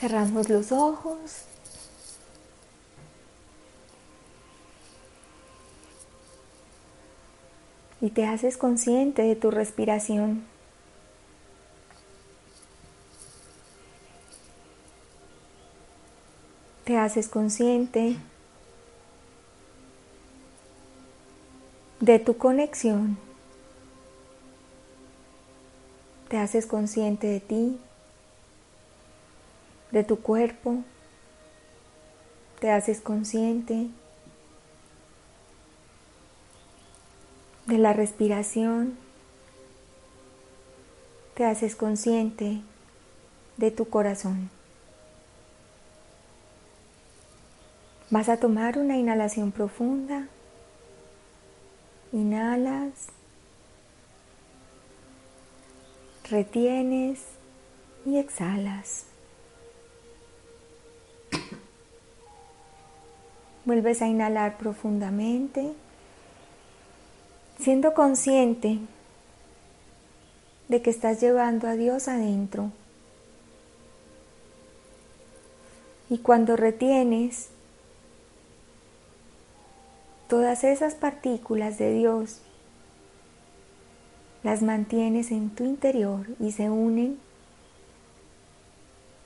Cerramos los ojos. Y te haces consciente de tu respiración. Te haces consciente de tu conexión. Te haces consciente de ti, de tu cuerpo. Te haces consciente de la respiración. Te haces consciente de tu corazón. Vas a tomar una inhalación profunda. Inhalas. Retienes y exhalas. Vuelves a inhalar profundamente, siendo consciente de que estás llevando a Dios adentro. Y cuando retienes, todas esas partículas de Dios las mantienes en tu interior y se unen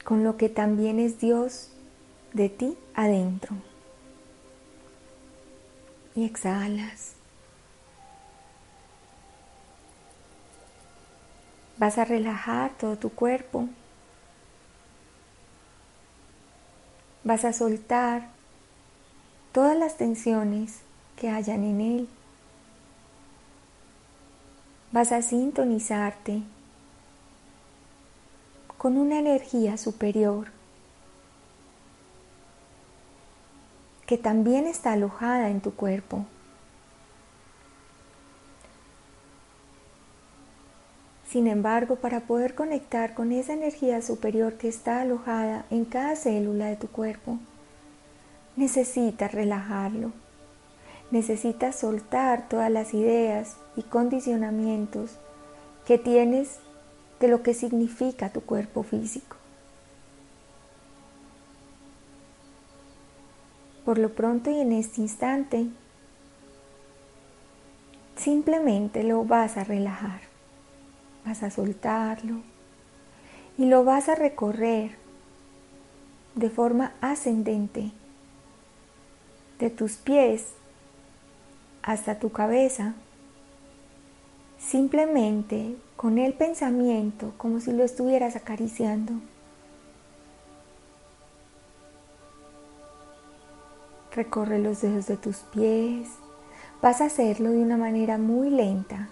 con lo que también es Dios de ti adentro. Y exhalas. Vas a relajar todo tu cuerpo. Vas a soltar todas las tensiones que hayan en él. Vas a sintonizarte con una energía superior que también está alojada en tu cuerpo. Sin embargo, para poder conectar con esa energía superior que está alojada en cada célula de tu cuerpo, necesitas relajarlo necesitas soltar todas las ideas y condicionamientos que tienes de lo que significa tu cuerpo físico. Por lo pronto y en este instante, simplemente lo vas a relajar, vas a soltarlo y lo vas a recorrer de forma ascendente de tus pies hasta tu cabeza, simplemente con el pensamiento como si lo estuvieras acariciando. Recorre los dedos de tus pies. Vas a hacerlo de una manera muy lenta.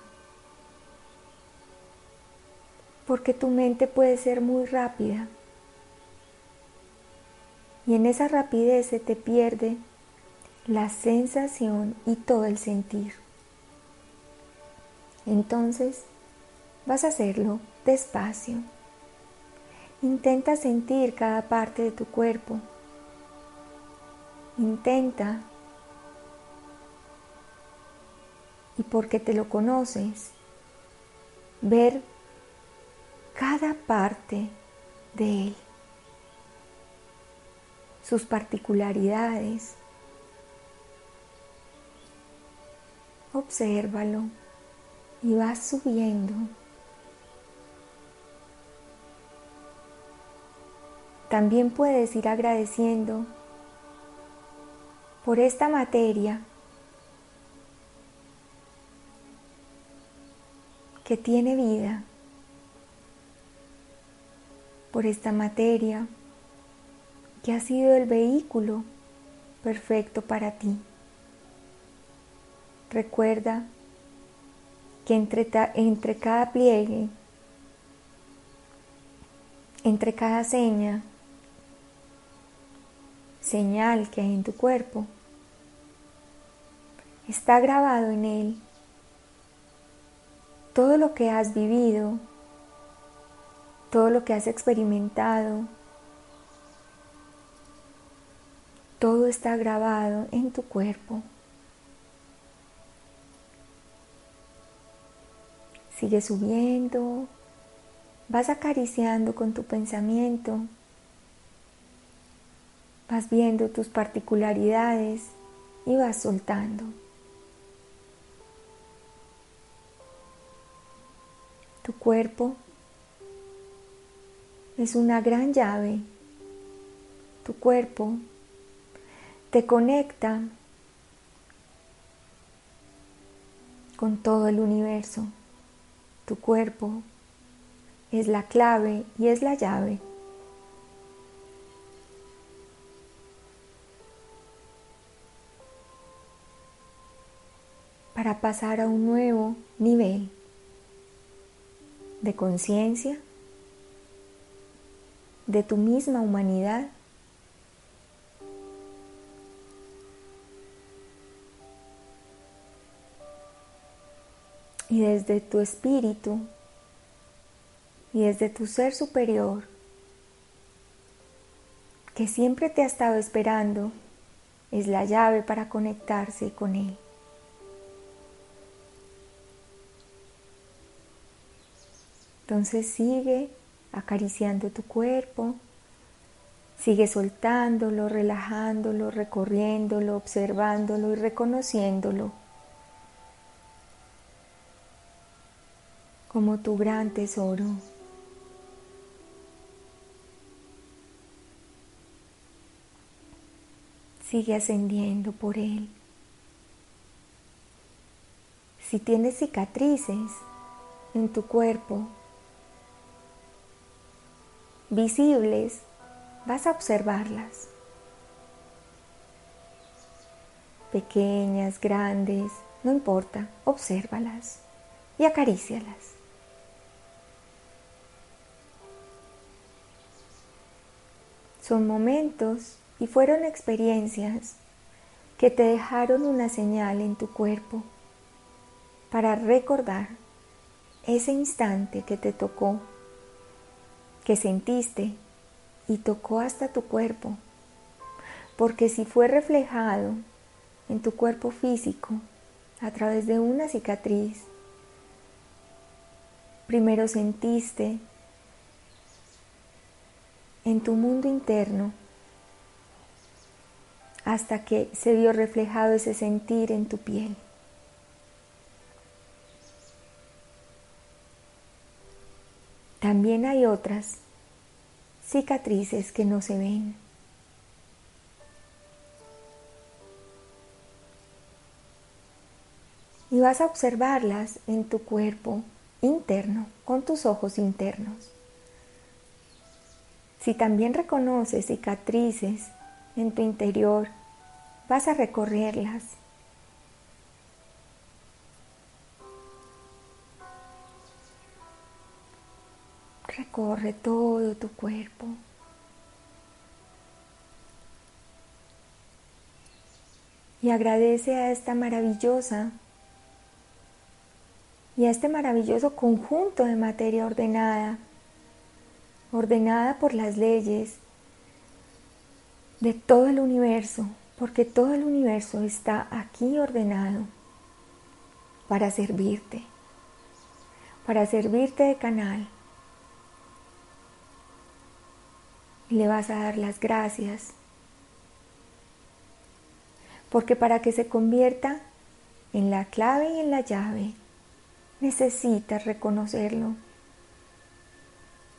Porque tu mente puede ser muy rápida. Y en esa rapidez se te pierde la sensación y todo el sentir. Entonces vas a hacerlo despacio. Intenta sentir cada parte de tu cuerpo. Intenta, y porque te lo conoces, ver cada parte de él, sus particularidades, obsérvalo y vas subiendo. También puedes ir agradeciendo por esta materia que tiene vida, por esta materia que ha sido el vehículo perfecto para ti. Recuerda que entre, cada pliegue, entre cada seña, señal que hay en tu cuerpo, está grabado en él todo lo que has vivido, todo lo que has experimentado, todo está grabado en tu cuerpo. Sigue subiendo, vas acariciando con tu pensamiento Vas viendo tus particularidades y vas soltando. Tu cuerpo es una gran llave. Tu cuerpo te conecta con todo el universo. Tu cuerpo es la clave y es la llave. Para pasar a un nuevo nivel de conciencia de tu misma humanidad y desde tu espíritu y desde tu ser superior que siempre te ha estado esperando es la llave para conectarse con él. Entonces sigue acariciando tu cuerpo, sigue soltándolo, relajándolo, recorriéndolo, observándolo y reconociéndolo como tu gran tesoro. Sigue ascendiendo por él. Si tienes cicatrices en tu cuerpo, visibles, vas a observarlas. Pequeñas, grandes, no importa, obsérvalas y acarícialas. Son momentos y fueron experiencias que te dejaron una señal en tu cuerpo para recordar ese instante que te tocó que sentiste y tocó hasta tu cuerpo, porque si fue reflejado en tu cuerpo físico a través de una cicatriz, primero sentiste en tu mundo interno hasta que se vio reflejado ese sentir en tu piel. También hay otras cicatrices que no se ven. Y vas a observarlas en tu cuerpo interno, con tus ojos internos. Si también reconoces cicatrices en tu interior, vas a recorrerlas Recorre todo tu cuerpo. Y agradece a esta maravillosa y a este maravilloso conjunto de materia ordenada, ordenada por las leyes de todo el universo, porque todo el universo está aquí ordenado para servirte, para servirte de canal le vas a dar las gracias. Porque para que se convierta en la clave y en la llave, necesitas reconocerlo.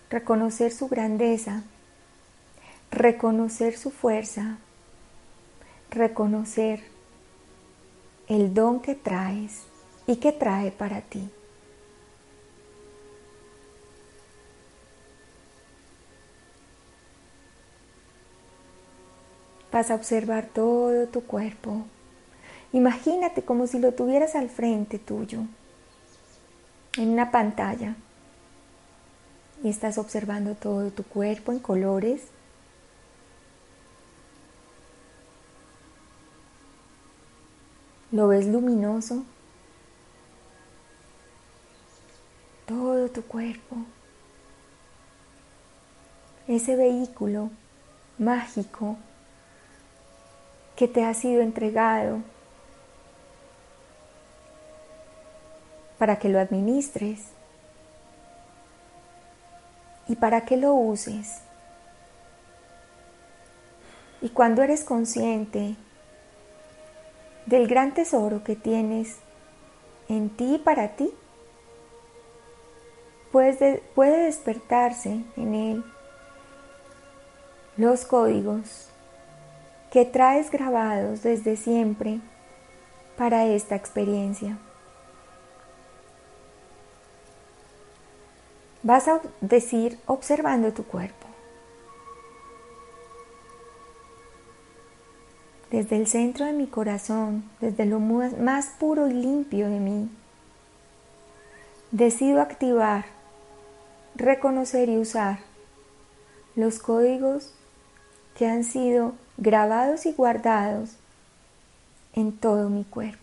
Reconocer su grandeza, reconocer su fuerza, reconocer el don que traes y que trae para ti. Vas a observar todo tu cuerpo. Imagínate como si lo tuvieras al frente tuyo, en una pantalla. Y estás observando todo tu cuerpo en colores. ¿Lo ves luminoso? Todo tu cuerpo. Ese vehículo mágico que te ha sido entregado para que lo administres y para que lo uses. Y cuando eres consciente del gran tesoro que tienes en ti y para ti, puede despertarse en él los códigos que traes grabados desde siempre para esta experiencia. Vas a decir observando tu cuerpo. Desde el centro de mi corazón, desde lo más puro y limpio de mí, decido activar, reconocer y usar los códigos que han sido grabados y guardados en todo mi cuerpo.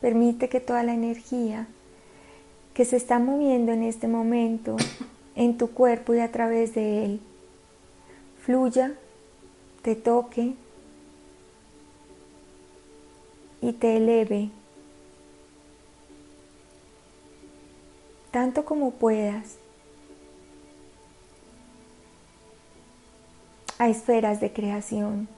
Permite que toda la energía que se está moviendo en este momento en tu cuerpo y a través de él fluya, te toque, y te eleve tanto como puedas a esferas de creación.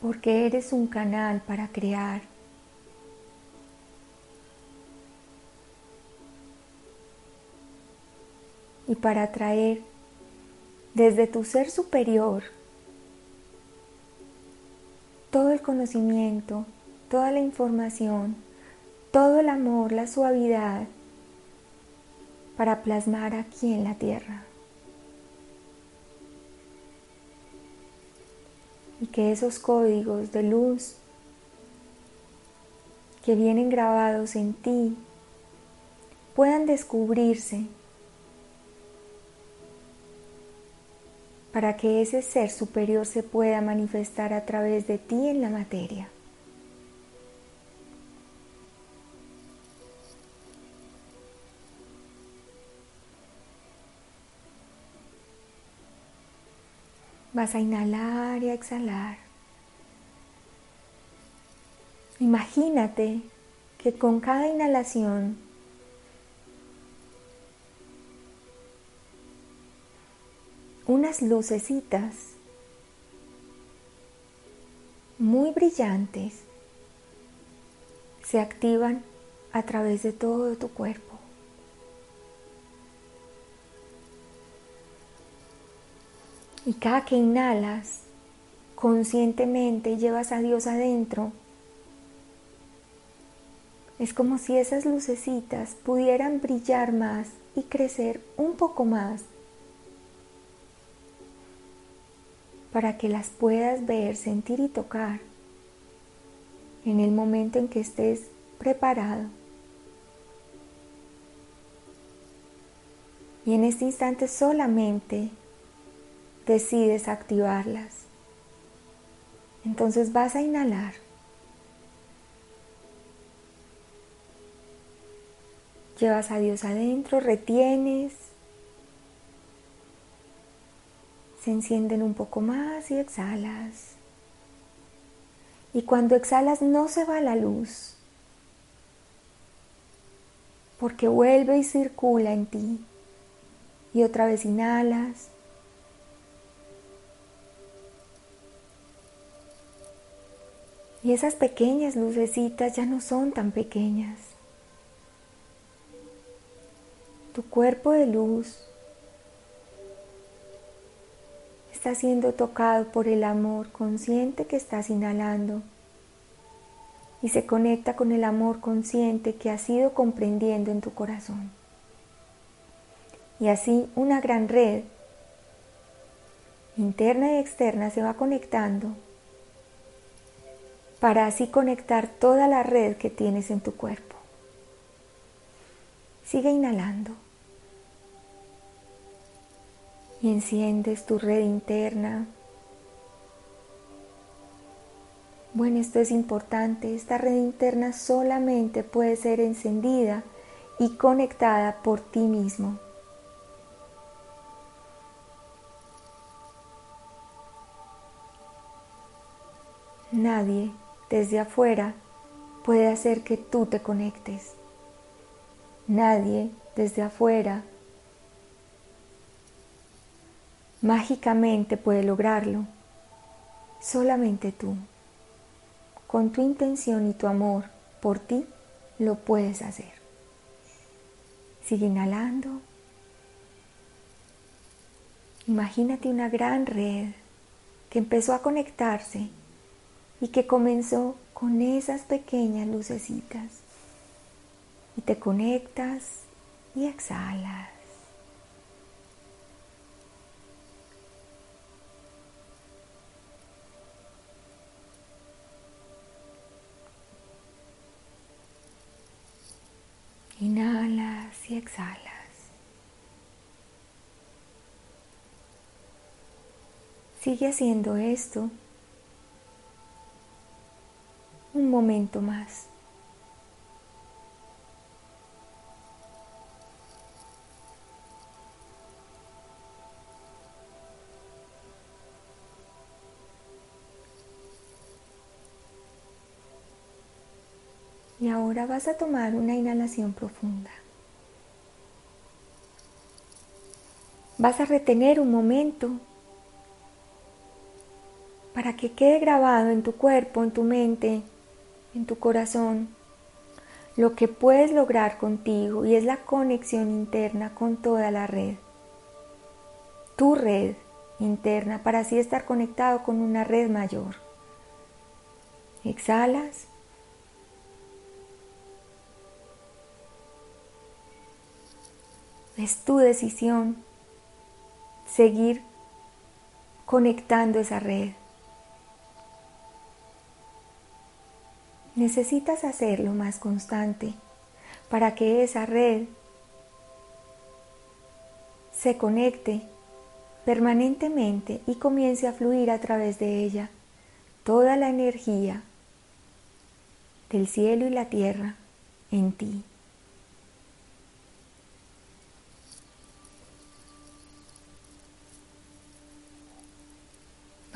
Porque eres un canal para crear. Y para atraer desde tu ser superior todo el conocimiento, toda la información, todo el amor, la suavidad para plasmar aquí en la tierra. Y que esos códigos de luz que vienen grabados en ti puedan descubrirse para que ese ser superior se pueda manifestar a través de ti en la materia. Vas a inhalar y a exhalar. Imagínate que con cada inhalación unas lucecitas muy brillantes se activan a través de todo tu cuerpo. Y cada que inhalas, conscientemente llevas a Dios adentro, es como si esas lucecitas pudieran brillar más y crecer un poco más para que las puedas ver, sentir y tocar en el momento en que estés preparado. Y en este instante solamente decides activarlas. Entonces vas a inhalar. Llevas a Dios adentro, retienes se encienden un poco más y exhalas. Y cuando exhalas no se va la luz, porque vuelve y circula en ti. Y otra vez inhalas. Y esas pequeñas lucecitas ya no son tan pequeñas. Tu cuerpo de luz está siendo tocado por el amor consciente que estás inhalando y se conecta con el amor consciente que has ido comprendiendo en tu corazón. Y así una gran red interna y externa se va conectando para así conectar toda la red que tienes en tu cuerpo. Sigue inhalando y enciendes tu red interna. Bueno, esto es importante, esta red interna solamente puede ser encendida y conectada por ti mismo. Nadie desde afuera puede hacer que tú te conectes. Nadie desde afuera mágicamente puede lograrlo. Solamente tú, con tu intención y tu amor por ti, lo puedes hacer. Sigue inhalando. Imagínate una gran red que empezó a conectarse y que comenzó con esas pequeñas lucecitas. Y te conectas y exhalas. Inhalas y exhalas. Sigue haciendo esto un momento más. Ahora vas a tomar una inhalación profunda. Vas a retener un momento para que quede grabado en tu cuerpo, en tu mente, en tu corazón, lo que puedes lograr contigo y es la conexión interna con toda la red. Tu red interna para así estar conectado con una red mayor. Exhalas Es tu decisión seguir conectando esa red. Necesitas hacerlo más constante para que esa red se conecte permanentemente y comience a fluir a través de ella toda la energía del cielo y la tierra en ti.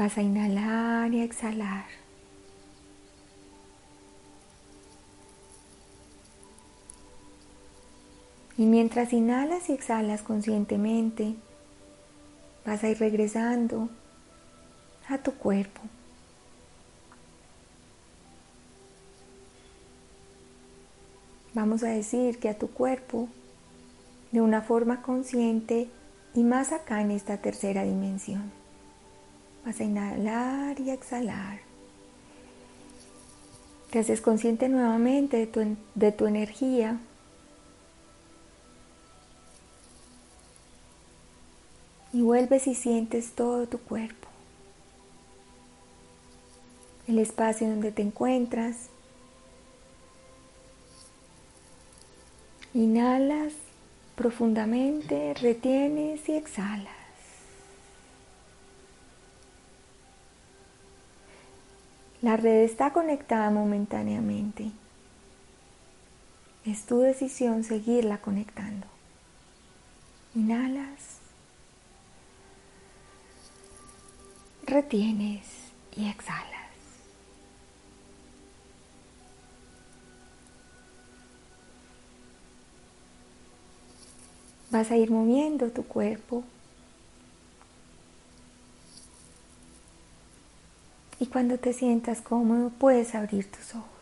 Vas a inhalar y exhalar. Y mientras inhalas y exhalas conscientemente, vas a ir regresando a tu cuerpo. Vamos a decir que a tu cuerpo de una forma consciente y más acá en esta tercera dimensión. Vas a inhalar y exhalar. Te haces consciente nuevamente de tu, de tu energía. Y vuelves y sientes todo tu cuerpo. El espacio donde te encuentras. Inhalas profundamente, retienes y exhalas. La red está conectada momentáneamente. Es tu decisión seguirla conectando. Inhalas, retienes y exhalas. Vas a ir moviendo tu cuerpo Y cuando te sientas cómodo puedes abrir tus ojos.